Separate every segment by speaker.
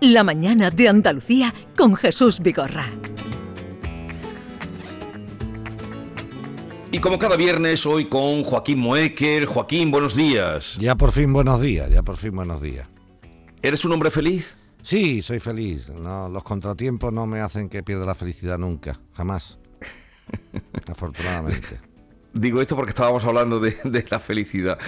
Speaker 1: La mañana de Andalucía con Jesús Vigorra.
Speaker 2: Y como cada viernes, hoy con Joaquín Moecker. Joaquín, buenos días.
Speaker 3: Ya por fin buenos días, ya por fin buenos días.
Speaker 2: ¿Eres un hombre feliz?
Speaker 3: Sí, soy feliz. No, los contratiempos no me hacen que pierda la felicidad nunca, jamás. Afortunadamente.
Speaker 2: Digo esto porque estábamos hablando de, la felicidad.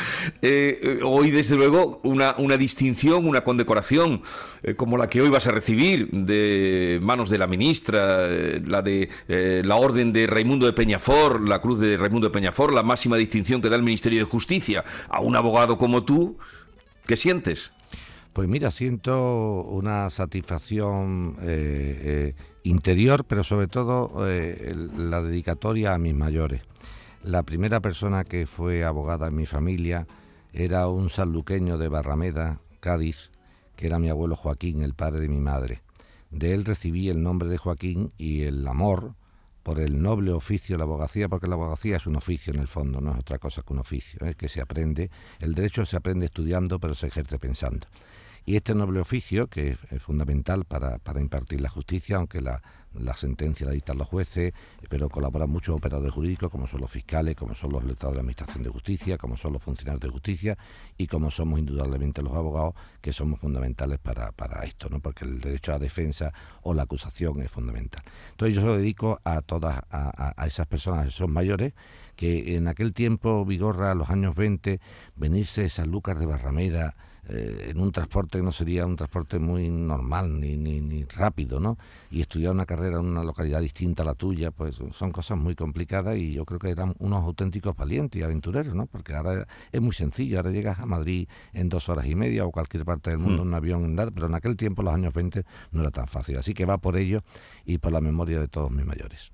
Speaker 2: Eh, eh, hoy, desde luego, una, distinción, una condecoración eh, como la que hoy vas a recibir de manos de la ministra, la de la Orden de Raimundo de Peñafor, la Cruz de Raimundo de Peñafor, la máxima distinción que da el Ministerio de Justicia a un abogado como tú, ¿qué sientes?
Speaker 3: Pues mira, siento una satisfacción interior, pero sobre todo la dedicatoria a mis mayores. La primera persona que fue abogada en mi familia era un sanluqueño de Barrameda, Cádiz, que era mi abuelo Joaquín, el padre de mi madre. De él recibí el nombre de Joaquín y el amor por el noble oficio de la abogacía, porque la abogacía es un oficio en el fondo, no es otra cosa que un oficio, es que se aprende, el derecho se aprende estudiando, pero se ejerce pensando. Y este noble oficio, que es, fundamental para, para, impartir la justicia, aunque la, la sentencia la dictan los jueces, pero colaboran muchos operadores jurídicos, como son los fiscales, como son los letrados de la Administración de Justicia, como son los funcionarios de justicia y como somos indudablemente los abogados, que somos fundamentales para, para esto, ¿no? porque el derecho a la defensa o la acusación es fundamental. Entonces yo se lo dedico a todas, a, a esas personas, a esos mayores, que en aquel tiempo, Vigorra, los años 20, venirse de San Lucas de Barrameda, eh, en un transporte que no sería un transporte muy normal ni, ni, rápido, ¿no? Y estudiar una carrera en una localidad distinta a la tuya, pues son cosas muy complicadas y yo creo que eran unos auténticos valientes y aventureros, ¿no? Porque ahora es muy sencillo, ahora llegas a Madrid en dos horas y media o cualquier parte del mundo hmm. en un avión, pero en aquel tiempo, los años 20, no era tan fácil. Así que va por ello y por la memoria de todos mis mayores.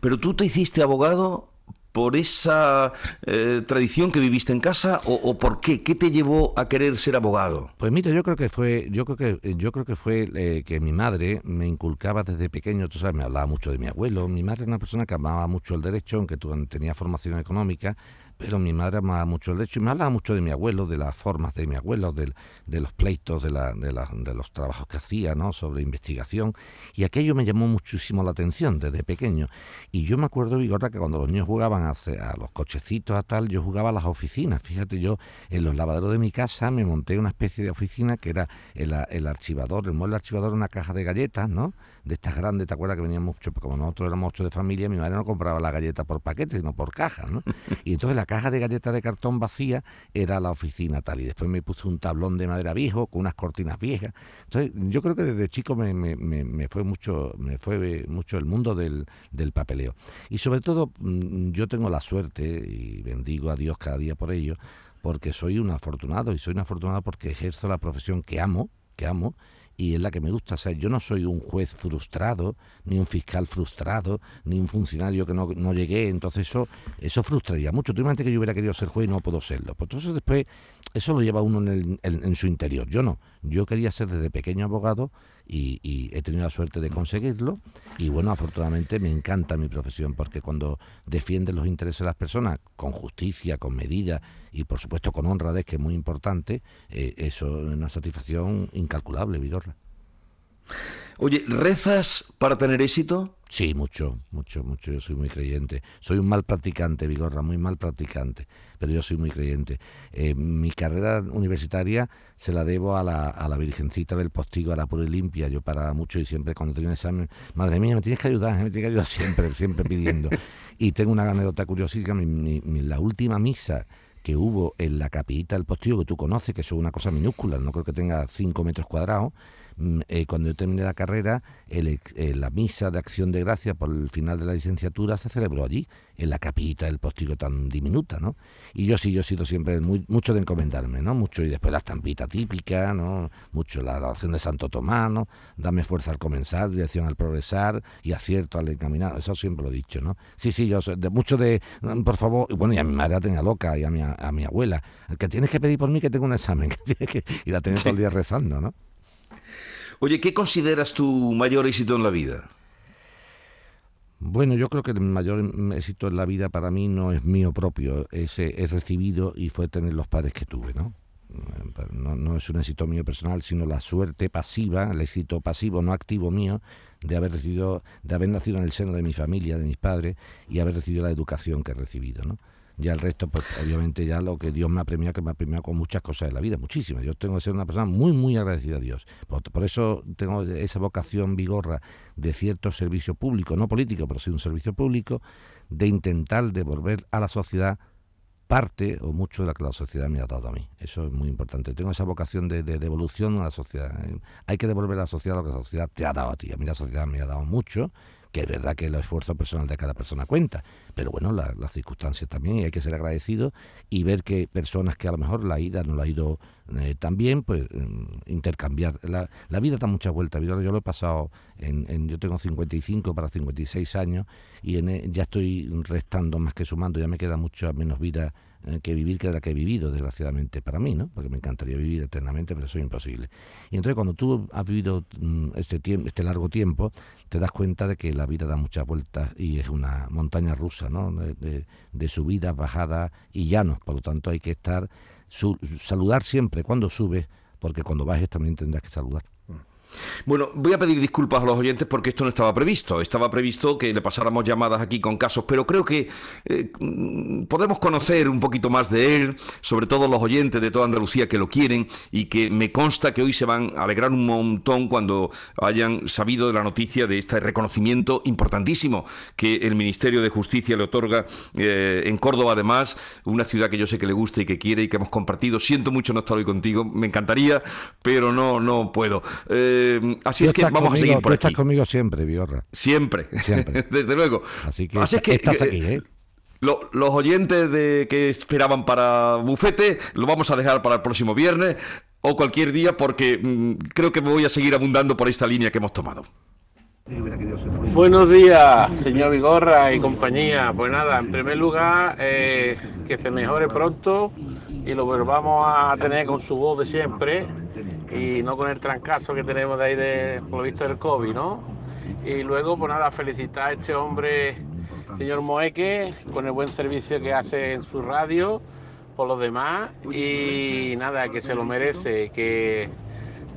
Speaker 2: Pero tú te hiciste abogado por esa eh, tradición que viviste en casa o, por qué? ¿Qué te llevó a querer ser abogado?
Speaker 3: Pues mira, yo creo que fue, yo creo que, yo creo que fue eh, que mi madre me inculcaba desde pequeño, tú sabes, me hablaba mucho de mi abuelo. Mi madre era una persona que amaba mucho el derecho, aunque tenía formación económica, pero mi madre amaba mucho el derecho y me hablaba mucho de mi abuelo, de las formas de mi abuelo, de, los pleitos, de, la, de, la, de, los trabajos que hacía, ¿no? sobre investigación, y aquello me llamó muchísimo la atención desde pequeño. Y yo me acuerdo, Vigorra, que cuando los niños jugaban a, a los cochecitos, a tal, yo jugaba a las oficinas. Fíjate, yo en los lavaderos de mi casa me monté una especie de oficina que era el, el archivador, el mueble archivador, una caja de galletas, ¿no? De estas grandes, ¿te acuerdas que venían mucho? Como nosotros éramos ocho de familia, mi madre no compraba la galleta por paquete, sino por cajas, ¿no? Y entonces la caja de galletas de cartón vacía era la oficina tal. Y después me puse un tablón de madera viejo con unas cortinas viejas. Entonces yo creo que desde chico me, me, me, fue mucho me fue mucho el mundo del, del papeleo. Y sobre todo mm, yo tengo la suerte, y bendigo a Dios cada día por ello, porque soy un afortunado y soy un afortunado porque ejerzo la profesión que amo, que amo y es la que me gusta. O sea, yo no soy un juez frustrado, ni un fiscal frustrado, ni un funcionario que no, no llegué. Entonces eso, eso frustraría mucho. Tú imagínate que yo hubiera querido ser juez y no puedo serlo. Pues entonces después eso lo lleva uno en, en, su interior. Yo no. Yo quería ser desde pequeño abogado y, y, he tenido la suerte de conseguirlo. Y bueno, afortunadamente me encanta mi profesión porque cuando defiendes los intereses de las personas con justicia, con medida y por supuesto con honradez, que es muy importante, eh, eso es una satisfacción incalculable, Vigorra.
Speaker 2: Oye, ¿rezas para tener éxito?
Speaker 3: Sí, mucho, mucho, mucho. Yo soy muy creyente. Soy un mal practicante, Vigorra, muy mal practicante, pero yo soy muy creyente. Eh, mi carrera universitaria se la debo a la, a la Virgencita del Postigo, a la pura y limpia. Yo paraba mucho y siempre cuando tenía un examen, madre mía, me tienes que ayudar, me tienes que ayudar siempre, siempre pidiendo. Y tengo una anécdota curiosísima, la última misa que hubo en la capillita del Postigo, que tú conoces, que es una cosa minúscula, no creo que tenga cinco metros cuadrados, eh, cuando yo terminé la carrera, el, eh, la misa de acción de gracia por el final de la licenciatura se celebró allí, en la capillita del postigo tan diminuta, ¿no? Y yo sí, yo he sido siempre muy, mucho de encomendarme, ¿no? Mucho, y después la estampita típica, ¿no? Mucho la oración de Santo Tomás, ¿no? Dame fuerza al comenzar, dirección al progresar y acierto al encaminar, eso siempre lo he dicho, ¿no? Sí, sí, yo de mucho de, mm, por favor, bueno, y a mi madre la tenía loca, y a mi, a mi abuela, que tienes que pedir por mí que tengo un examen, que y la tenés todo el día rezando, ¿no?
Speaker 2: Oye, ¿qué consideras tu mayor éxito en la vida?
Speaker 3: Bueno, yo creo que el mayor éxito en la vida para mí no es mío propio, es, es recibido y fue tener los padres que tuve, ¿no? no, no, es un éxito mío personal, sino la suerte pasiva, el éxito pasivo, no activo mío, de haber recibido, de haber nacido en el seno de mi familia, de mis padres, y haber recibido la educación que he recibido, ¿no? Ya el resto, pues obviamente ya lo que Dios me ha premiado, que me ha premiado con muchas cosas de la vida, muchísimas. Yo tengo que ser una persona muy, muy agradecida a Dios. Por, eso tengo esa vocación vigorra de cierto servicio público, no político, pero sí un servicio público, de intentar devolver a la sociedad parte o mucho de la que la sociedad me ha dado a mí. Eso es muy importante. Tengo esa vocación de, de devolución a la sociedad. Hay que devolver a la sociedad lo que la sociedad te ha dado a ti. A mí la sociedad me ha dado mucho que es verdad que el esfuerzo personal de cada persona cuenta, pero bueno, las circunstancias también, y hay que ser agradecido y ver que personas que a lo mejor la ida no la ha ido eh, tan bien, pues mm, intercambiar. La, la, vida da muchas vueltas, yo, lo he pasado, en, yo tengo 55 para 56 años y en, e, ya estoy restando más que sumando, ya me queda mucha menos vida que vivir que la que he vivido, desgraciadamente, para mí, ¿no? Porque me encantaría vivir eternamente, pero eso es imposible. Y entonces cuando tú has vivido mm, este, tiempo, este largo tiempo, te das cuenta de que la vida da muchas vueltas y es una montaña rusa, ¿no? De, de, subidas, bajadas y llanos. Por lo tanto, hay que estar, saludar siempre cuando subes, porque cuando bajes también tendrás que saludar.
Speaker 2: Bueno, voy a pedir disculpas a los oyentes porque esto no estaba previsto. Estaba previsto que le pasáramos llamadas aquí con casos, pero creo que eh, mm, podemos conocer un poquito más de él, sobre todo los oyentes de toda Andalucía que lo quieren y que me consta que hoy se van a alegrar un montón cuando hayan sabido de la noticia de este reconocimiento importantísimo que el Ministerio de Justicia le otorga eh, en Córdoba, además, una ciudad que yo sé que le gusta y que quiere y que hemos compartido. Siento mucho no estar hoy contigo, me encantaría, pero no, no puedo. Eh,
Speaker 3: eh, así es que vamos a seguir por tú estás conmigo siempre, Biorra.
Speaker 2: Siempre, desde luego.
Speaker 3: Así que, estás aquí, ¿eh?
Speaker 2: los oyentes de que esperaban para Bufete lo vamos a dejar para el próximo viernes o cualquier día porque mm, creo que me voy a seguir abundando por esta línea que hemos tomado.
Speaker 4: Buenos días, señor Vigorra y compañía. Pues nada, en primer lugar, eh, que se mejore pronto y lo volvamos a tener con su voz de siempre y no con el trancazo que tenemos de ahí de, por lo visto del COVID, ¿no? Y luego, pues nada, felicitar a este hombre, señor Moeque, con el buen servicio que hace en su radio, por los demás, y nada, que se lo merece, que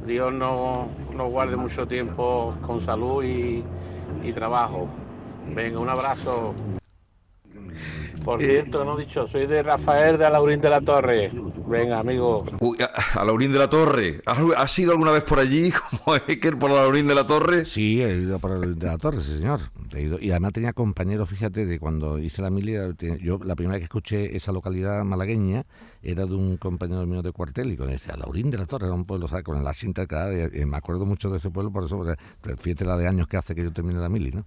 Speaker 4: Dios nos no guarde mucho tiempo con salud y, y trabajo. Venga, un abrazo. Por eh, cierto, no he dicho, soy de Rafael de Alaurín de la Torre. Venga, amigo.
Speaker 2: Uy, a, Alaurín de la Torre. ¿Has, ido alguna vez por allí, como Eker, por Alaurín de la Torre?
Speaker 3: Sí, he ido por Alaurín de la Torre, sí, señor. He ido, y además tenía compañeros, fíjate, de cuando hice la milia, yo la primera vez que escuché esa localidad malagueña era de un compañero mío de cuartel y con decía, Alaurín de la Torre, era un pueblo, ¿sabes? Con el acento cada me acuerdo mucho de ese pueblo, por eso, fíjate la de años que hace que yo termine la mili, ¿no?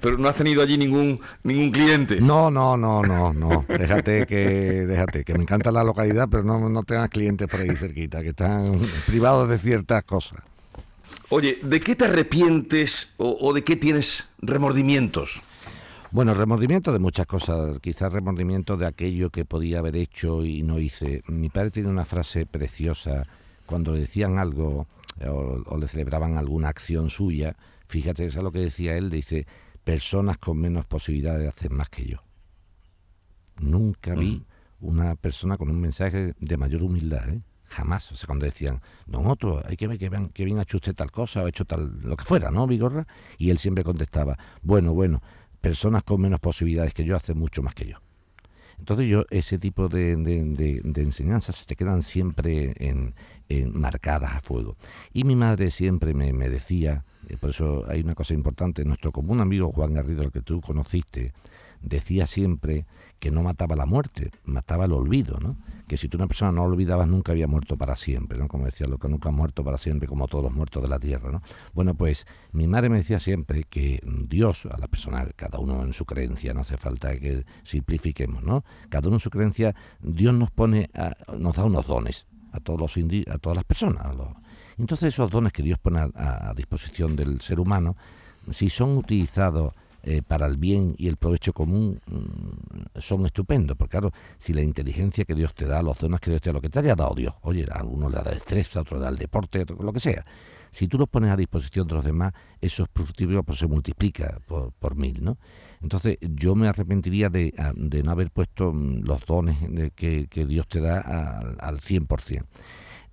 Speaker 2: Pero no has tenido allí ningún ningún cliente.
Speaker 3: No, no, no, no, no. Déjate que déjate que me encanta la localidad, pero no, no tengas clientes por ahí cerquita, que están privados de ciertas cosas.
Speaker 2: Oye, ¿de qué te arrepientes o, de qué tienes remordimientos?
Speaker 3: Bueno, remordimiento de muchas cosas, quizás remordimiento de aquello que podía haber hecho y no hice. Mi padre tiene una frase preciosa cuando le decían algo o, o le celebraban alguna acción suya, Fíjate, eso es lo que decía él, dice, personas con menos posibilidades de hacer más que yo. Nunca vi mm. una persona con un mensaje de mayor humildad, ¿eh? Jamás. O sea, cuando decían, don Otto, hay que ver que, bien, que bien ha hecho usted tal cosa o ha hecho tal, lo que fuera, ¿no, Vigorra? Y él siempre contestaba, bueno, bueno, personas con menos posibilidades que yo hacen mucho más que yo. Entonces yo, ese tipo de, de, enseñanzas se te quedan siempre en, marcadas a fuego. Y mi madre siempre me, me decía, eh, por eso hay una cosa importante, nuestro común amigo Juan Garrido, el que tú conociste, decía siempre que no mataba la muerte, mataba el olvido, ¿no? Que si tú una persona no olvidabas nunca había muerto para siempre, ¿no? Como decía, lo que nunca ha muerto para siempre, como todos los muertos de la tierra, ¿no? Bueno, pues mi madre me decía siempre que Dios, a la persona, cada uno en su creencia, no hace falta que simplifiquemos, ¿no? Cada uno en su creencia, Dios nos pone, nos da unos dones a todos los a todas las personas, a los, entonces esos dones que Dios pone a, disposición del ser humano, si son utilizados eh, para el bien y el provecho común mm, son estupendos. Porque claro, si la inteligencia que Dios te da, los dones que Dios te da, lo que te haya dado Dios, oye, a uno le da destreza, a otro le da el deporte, lo que sea. si tú los pones a disposición de los demás, eso es positivo, pues se multiplica por, mil, ¿no? Entonces yo me arrepentiría de, de no haber puesto mm, los dones que, que Dios te da al, al 100%.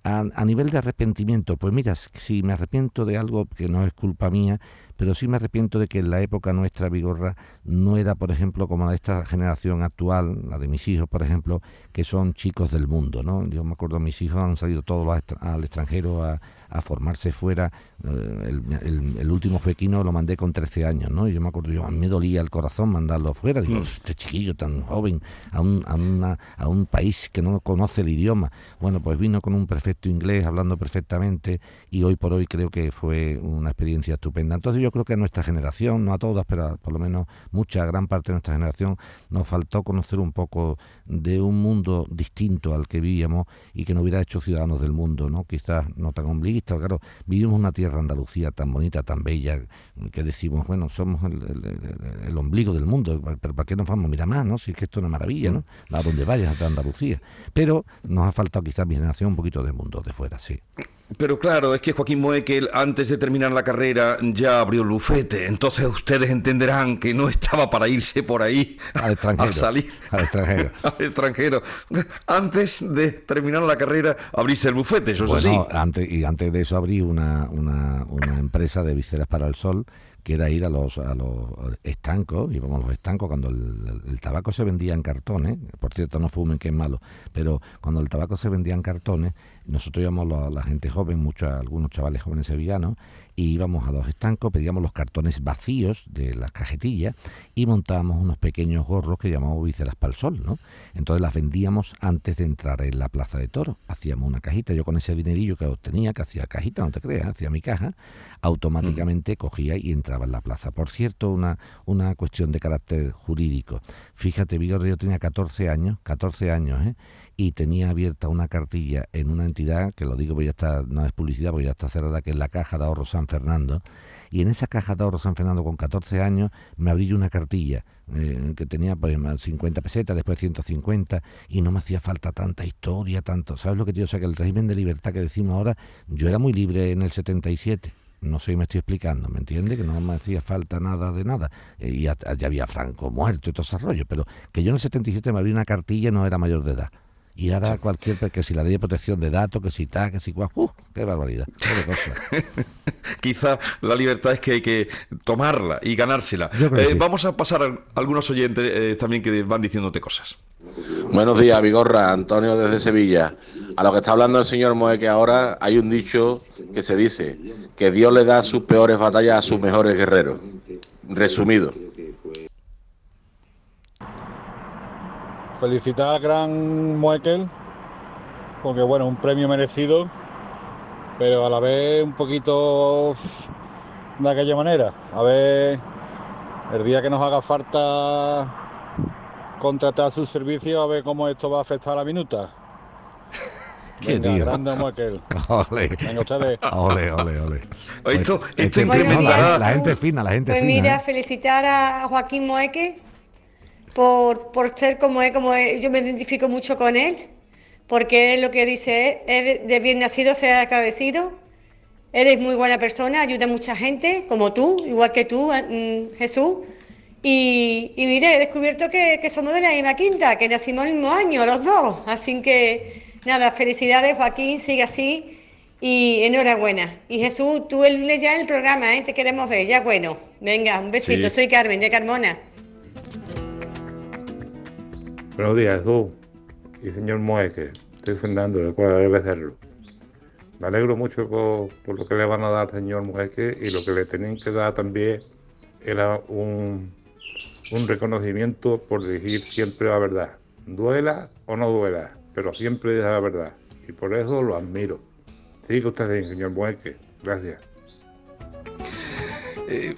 Speaker 3: A, a, nivel de arrepentimiento, pues mira, si me arrepiento de algo que no es culpa mía, pero sí me arrepiento de que en la época nuestra Vigorra no era, por ejemplo, como la de esta generación actual, la de mis hijos, por ejemplo, que son chicos del mundo, ¿no? Yo me acuerdo, mis hijos han salido todos al extranjero a, a formarse fuera. Eh, el, el, último fequino lo mandé con 13 años, ¿no? Y yo me acuerdo, yo, a mí me dolía el corazón mandarlo fuera. Digo, mm. este chiquillo tan joven a un, a, una, a un país que no conoce el idioma. Bueno, pues vino con un perfecto inglés, hablando perfectamente, y hoy por hoy creo que fue una experiencia estupenda. Entonces yo creo que a nuestra generación, no a todas, pero por lo menos mucha, gran parte de nuestra generación, nos faltó conocer un poco de un mundo distinto al que vivíamos y que nos hubiera hecho ciudadanos del mundo, ¿no? Quizás no tan obliguistas claro, vivimos una tierra Andalucía tan bonita, tan bella, que decimos, bueno, somos el, ombligo del mundo, pero ¿para qué nos vamos a mirar más, no? Si es que esto es una maravilla, ¿no? A donde vayas, a Andalucía. Pero nos ha faltado quizás mi generación un poquito de mundo de fuera, sí.
Speaker 2: Pero claro, es que Joaquín Moekel antes de terminar la carrera ya abrió el bufete, entonces ustedes entenderán que no estaba para irse por ahí
Speaker 3: al extranjero,
Speaker 2: a salir
Speaker 3: al extranjero.
Speaker 2: al extranjero. Antes de terminar la carrera abriste el bufete, eso
Speaker 3: bueno,
Speaker 2: es así.
Speaker 3: Antes, y antes de eso abrí una, una, una empresa de viseras para el sol que era ir a los, a los estancos, íbamos a los estancos cuando el, tabaco se vendía en cartones, por cierto no fumen que es malo, pero cuando el tabaco se vendía en cartones, nosotros íbamos la, la gente joven, muchos, algunos chavales jóvenes sevillanos, y íbamos a los estancos, pedíamos los cartones vacíos de las cajetillas y montábamos unos pequeños gorros que llamamos viseras para el sol, ¿no? Entonces las vendíamos antes de entrar en la plaza de toro. Hacíamos una cajita, yo con ese dinerillo que obtenía, que hacía cajita, no te creas, hacía mi caja, automáticamente cogía y entraba la plaza. Por cierto, una, una cuestión de carácter jurídico. Fíjate, Vigor, yo tenía 14 años, 14 años, ¿eh? y tenía abierta una cartilla en una entidad, que lo digo porque ya está, no es publicidad, porque ya está cerrada, que es la Caja de Ahorro San Fernando, y en esa Caja de Ahorro San Fernando con 14 años me abrí una cartilla eh, que tenía pues 50 pesetas, después 150, y no me hacía falta tanta historia, tanto, ¿sabes lo que te digo? O sea, que el régimen de libertad que decimos ahora, yo era muy libre en el 77, no sé si me estoy explicando, ¿me entiende? Que no me hacía falta nada de nada. Eh, y ya, ya, había Franco muerto y todo ese rollo, pero que yo en el 77 me abrí una cartilla y no era mayor de edad. Y ahora cualquier, que si la ley de protección de datos, que si tal, que si cual, ¡uh! ¡Qué barbaridad! Qué
Speaker 2: Quizá la libertad es que hay que tomarla y ganársela. Eh, sí. Vamos a pasar a algunos oyentes eh, también que van diciéndote cosas.
Speaker 5: Buenos días, Vigorra, Antonio desde Sevilla. A lo que está hablando el señor Moe, que ahora hay un dicho que se dice que Dios le da sus peores batallas a sus mejores guerreros. Resumido.
Speaker 6: felicitar al gran Moekel, porque bueno, un premio merecido, pero a la vez un poquito de aquella manera. A ver, el día que nos haga falta contratar sus servicios, a ver cómo esto va a afectar a la minuta.
Speaker 3: Qué
Speaker 6: Venga,
Speaker 3: tío.
Speaker 6: grande Moekel.
Speaker 3: Ole.
Speaker 6: Venga ustedes.
Speaker 3: Ole, ole, ole.
Speaker 2: Esto,
Speaker 3: Este
Speaker 2: esto
Speaker 7: días.
Speaker 3: La gente fina, la gente
Speaker 7: Pues
Speaker 3: fina.
Speaker 7: mira,
Speaker 3: ¿eh?
Speaker 7: felicitar a Joaquín Moeque por, por ser como es, como es. Yo me identifico mucho con él, porque es lo que dice, es de, bien nacido, ser agradecido. Eres muy buena persona, ayuda a mucha gente, como tú, igual que tú, mm, Jesús. Y, y mire, he descubierto que, que somos de la misma quinta, que nacimos el mismo año, los dos. Así que, nada, felicidades, Joaquín, sigue así. Y enhorabuena. Y Jesús, tú el lunes ya en el programa, ¿eh? te queremos ver, ya bueno. Venga, un besito,
Speaker 3: Sí.
Speaker 7: soy Carmen de Carmona.
Speaker 8: Buenos días, Jesús y señor Moeque. Estoy Fernando de Cuadra del Becerro. Me alegro mucho por, por lo que le van a dar al señor Moeque y lo que le tenían que dar también era un, un reconocimiento por decir siempre la verdad. Duela o no duela, pero siempre dice la verdad. Y por eso lo admiro. Sigue usted señor Moeque. Gracias.
Speaker 2: Eh,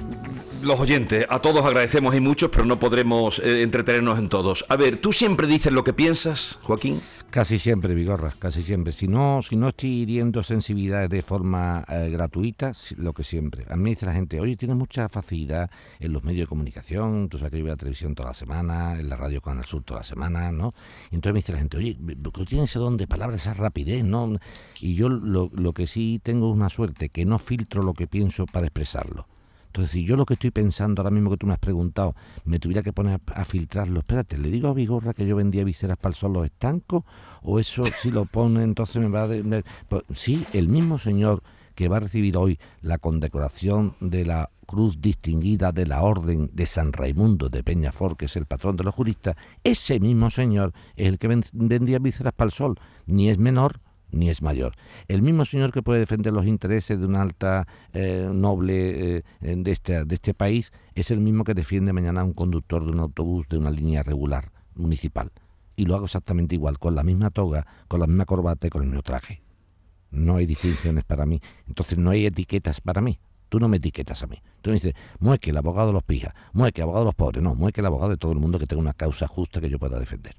Speaker 2: los oyentes, a todos agradecemos, hay muchos, pero no podremos eh, entretenernos en todos. A ver, ¿tú siempre dices lo que piensas, Joaquín?
Speaker 3: Casi siempre, Vigorra, casi siempre. Si no, si no estoy hiriendo sensibilidades de forma eh, gratuita, lo que siempre. A mí dice la gente, oye, tienes mucha facilidad en los medios de comunicación, tú sabes que yo veo la televisión toda la semana, en la radio con el Sur toda la semana, ¿no? Y entonces me dice la gente, oye, ¿tú tienes ese don de palabras, esa rapidez, no? Y yo lo, lo que sí tengo es una suerte, que no filtro lo que pienso para expresarlo. Entonces, si yo lo que estoy pensando ahora mismo que tú me has preguntado, me tuviera que poner a, filtrarlo, espérate, ¿le digo a Vigorra que yo vendía viseras para el sol los estancos? ¿O eso si lo pone entonces me va a... Pues, sí, el mismo señor que va a recibir hoy la condecoración de la Cruz Distinguida de la Orden de San Raimundo de Peñafort, que es el patrón de los juristas, ese mismo señor es el que vendía viseras para el sol, ni es menor ni es mayor. El mismo señor que puede defender los intereses de una alta eh, noble eh, de, este, de este país es el mismo que defiende mañana a un conductor de un autobús de una línea regular municipal. Y lo hago exactamente igual, con la misma toga, con la misma corbata y con el mismo traje. No hay distinciones para mí. Entonces no hay etiquetas para mí. Tú no me etiquetas a mí. Tú me dices, mueque el abogado de los pijas, mueque el abogado de los pobres. No, mueque el abogado de todo el mundo que tenga una causa justa que yo pueda defender.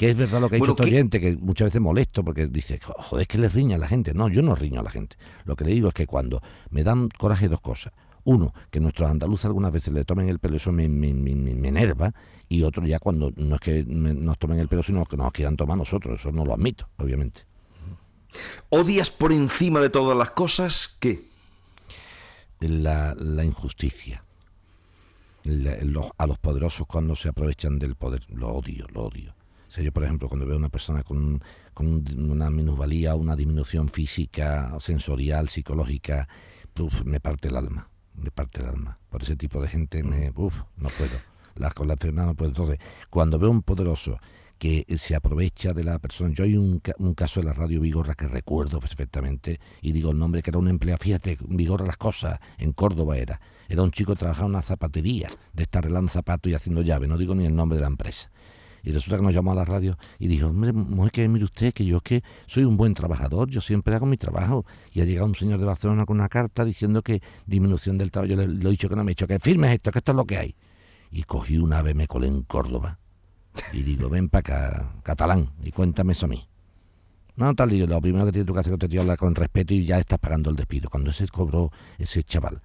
Speaker 3: Que es verdad lo que ha dicho este oyente, que muchas veces molesto porque dice, joder, es que le riña a la gente. No, yo no riño a la gente. Lo que le digo es que cuando me dan coraje dos cosas. Uno, que nuestros andaluces algunas veces le tomen el pelo, eso me, me, enerva. Y otro, ya cuando no es que nos tomen el pelo, sino que nos quieran tomar nosotros. Eso no lo admito, obviamente.
Speaker 2: ¿Odias por encima de todas las cosas qué?
Speaker 3: La, injusticia. a los poderosos cuando se aprovechan del poder. Lo odio, lo odio. O sea, yo, por ejemplo, cuando veo a una persona con, una minusvalía, una disminución física, sensorial, psicológica, me parte el alma, me parte el alma. Por ese tipo de gente, me, uf, no puedo. Las, con la enfermedad no puedo. Entonces, cuando veo un poderoso que se aprovecha de la persona. Yo hay un, un, caso de la radio Vigorra que recuerdo perfectamente y digo el nombre que era un empleado, fíjate, Vigorra las cosas, en Córdoba era. Era un chico que trabajaba en una zapatería de estar arreglando zapatos y haciendo llave, no digo ni el nombre de la empresa. Y resulta que nos llamó a la radio y dijo, hombre, que mire usted que yo es que soy un buen trabajador, yo siempre hago mi trabajo. Y ha llegado un señor de Barcelona con una carta diciendo que disminución del trabajo. Yo le, he dicho que no me he dicho, que firmes esto, que esto es lo que hay. Y cogí una ave, me colé en Córdoba. Y digo, ven para acá, catalán, y cuéntame eso a mí. No, tal, digo, lo primero que tiene tu casa es que te hablar con respeto y ya estás pagando el despido. Cuando se cobró ese chaval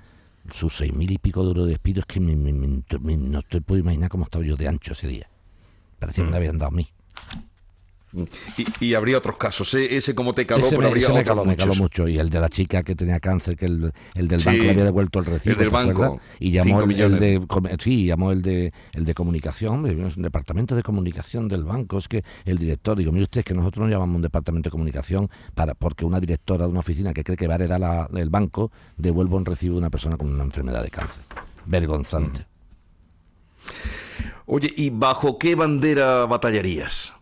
Speaker 3: sus seis mil y pico de euros de despido, es que no estoy puedo imaginar cómo estaba yo de ancho ese día. Parecía que me mm. habían dado a mí.
Speaker 2: Y, habría otros casos. ¿eh? Ese como te caló, pero habría
Speaker 3: me caló, me caló, mucho. Y el de la chica que tenía cáncer, que el, el del banco le había devuelto el recibo.
Speaker 2: El del banco.
Speaker 3: Y llamó el, de sí, llamó el de el de comunicación, un departamento de comunicación del banco. Es que el director, digo, mire usted, es que nosotros no llamamos un departamento de comunicación para porque una directora de una oficina que cree que va a heredar el banco devuelva un recibo de una persona con una enfermedad de cáncer. Vergonzante.
Speaker 2: Mm. Oye, ¿y bajo qué bandera batallarías?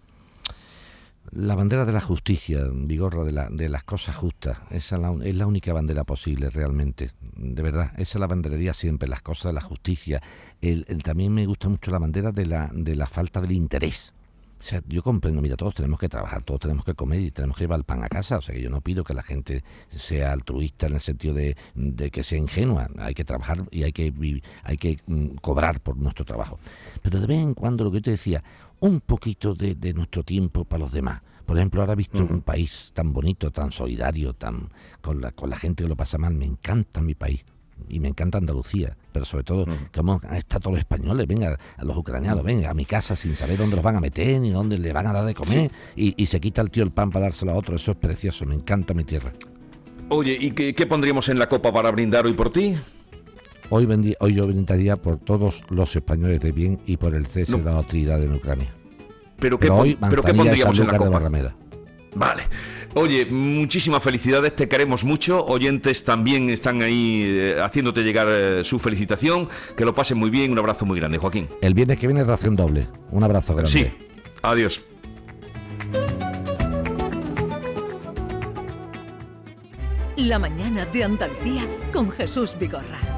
Speaker 3: La bandera de la justicia, Vigorra, de, la, de las cosas justas. Esa es la única bandera posible realmente. De verdad, esa la banderaría siempre, las cosas de la justicia. El, también me gusta mucho la bandera de la, de la falta del interés. O sea, yo comprendo, mira, todos tenemos que trabajar, todos tenemos que comer y tenemos que llevar el pan a casa. O sea, que yo no pido que la gente sea altruista en el sentido de, que sea ingenua. Hay que trabajar y hay que, hay que mm, cobrar por nuestro trabajo. Pero de vez en cuando, lo que yo te decía, un poquito de, nuestro tiempo para los demás. Por ejemplo, ahora he visto un país tan bonito, tan solidario, tan con la, con la gente que lo pasa mal. Me encanta mi país y me encanta Andalucía, pero sobre todo a estar todos los españoles, venga, a los ucranianos, venga a mi casa sin saber dónde los van a meter ni dónde le van a dar de comer y, se quita el tío el pan para dárselo a otro, eso es precioso, me encanta mi tierra.
Speaker 2: Oye, ¿y qué, pondríamos en la copa para brindar hoy por ti?
Speaker 3: Hoy, hoy yo brindaría por todos los españoles de bien y por el cese de la hostilidad en Ucrania.
Speaker 2: ¿Pero qué, hoy ¿pero qué pondríamos en la copa? Vale. Oye, muchísimas felicidades, te queremos mucho. Oyentes también están ahí eh, haciéndote llegar eh, su felicitación. Que lo pasen muy bien. Un abrazo muy grande, Joaquín.
Speaker 3: El viernes que viene ración doble. Un abrazo grande.
Speaker 2: Sí. Adiós.
Speaker 1: La mañana de Andalucía con Jesús Vigorra.